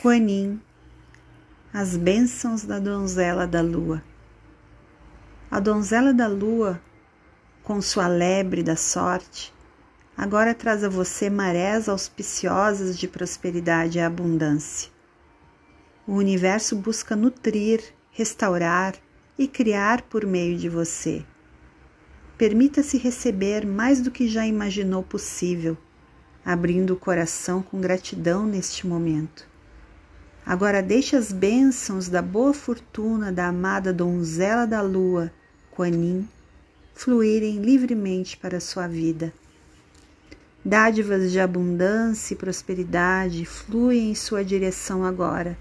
Quanin, as bênçãos da donzela da lua. A donzela da lua, com sua lebre da sorte, agora traz a você marés auspiciosas de prosperidade e abundância. O universo busca nutrir, restaurar e criar por meio de você. Permita-se receber mais do que já imaginou possível, abrindo o coração com gratidão neste momento. Agora deixe as bênçãos da boa fortuna da amada donzela da lua, Quanin, fluírem livremente para a sua vida. Dádivas de abundância e prosperidade fluem em sua direção agora.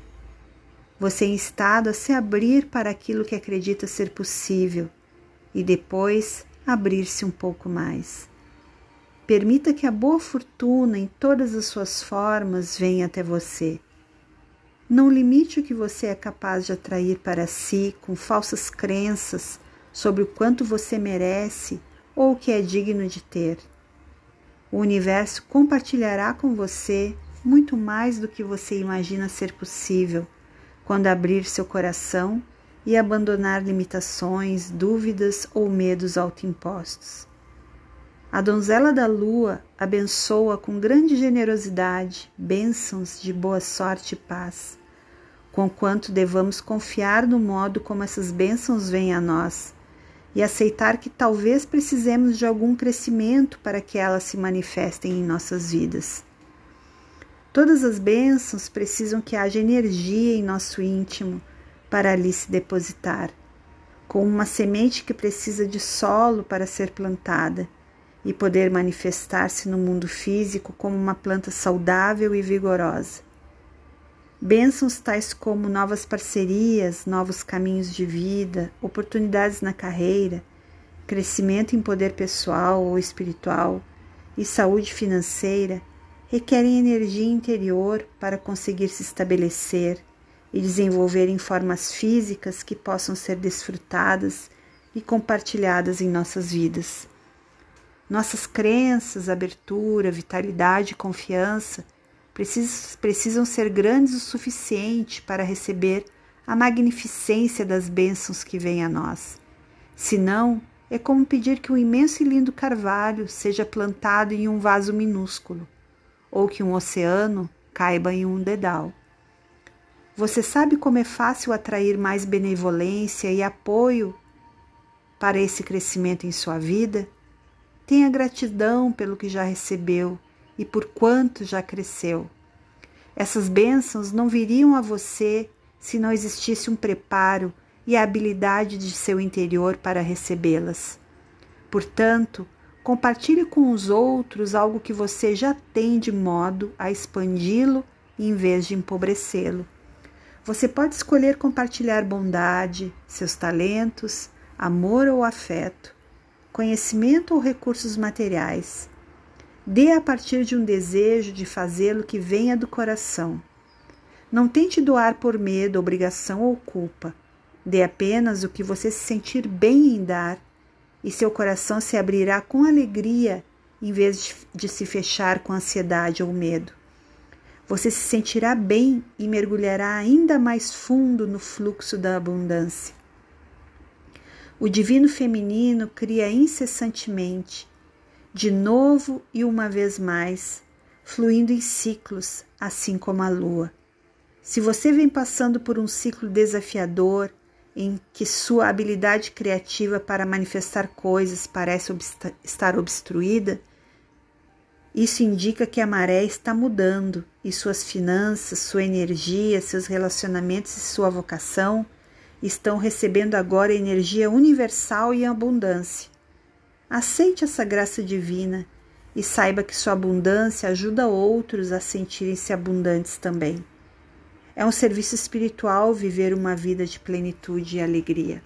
Você é estado a se abrir para aquilo que acredita ser possível e depois abrir-se um pouco mais. Permita que a boa fortuna em todas as suas formas venha até você. Não limite o que você é capaz de atrair para si com falsas crenças sobre o quanto você merece ou o que é digno de ter. O universo compartilhará com você muito mais do que você imagina ser possível quando abrir seu coração e abandonar limitações, dúvidas ou medos autoimpostos. A donzela da lua abençoa com grande generosidade bênçãos de boa sorte e paz, conquanto devamos confiar no modo como essas bênçãos vêm a nós e aceitar que talvez precisemos de algum crescimento para que elas se manifestem em nossas vidas. Todas as bênçãos precisam que haja energia em nosso íntimo para ali se depositar, como uma semente que precisa de solo para ser plantada e poder manifestar-se no mundo físico como uma planta saudável e vigorosa. Bênçãos tais como novas parcerias, novos caminhos de vida, oportunidades na carreira, crescimento em poder pessoal ou espiritual e saúde financeira requerem energia interior para conseguir se estabelecer e desenvolver em formas físicas que possam ser desfrutadas e compartilhadas em nossas vidas. Nossas crenças, abertura, vitalidade e confiança precisam ser grandes o suficiente para receber a magnificência das bênçãos que vêm a nós. Senão, é como pedir que um imenso e lindo carvalho seja plantado em um vaso minúsculo, ou que um oceano caiba em um dedal. Você sabe como é fácil atrair mais benevolência e apoio para esse crescimento em sua vida? Tenha gratidão pelo que já recebeu e por quanto já cresceu. Essas bênçãos não viriam a você se não existisse um preparo e a habilidade de seu interior para recebê-las. Portanto, compartilhe com os outros algo que você já tem de modo a expandi-lo em vez de empobrecê-lo. Você pode escolher compartilhar bondade, seus talentos, amor ou afeto, conhecimento ou recursos materiais. Dê a partir de um desejo de fazê-lo que venha do coração. Não tente doar por medo, obrigação ou culpa. Dê apenas o que você se sentir bem em dar, e seu coração se abrirá com alegria em vez de se fechar com ansiedade ou medo. Você se sentirá bem e mergulhará ainda mais fundo no fluxo da abundância. O divino feminino cria incessantemente, de novo e uma vez mais, fluindo em ciclos, assim como a lua. Se você vem passando por um ciclo desafiador, em que sua habilidade criativa para manifestar coisas parece estar obstruída, isso indica que a maré está mudando e suas finanças, sua energia, seus relacionamentos e sua vocação estão recebendo agora energia universal e abundância. Aceite essa graça divina e saiba que sua abundância ajuda outros a sentirem-se abundantes também. É um serviço espiritual viver uma vida de plenitude e alegria.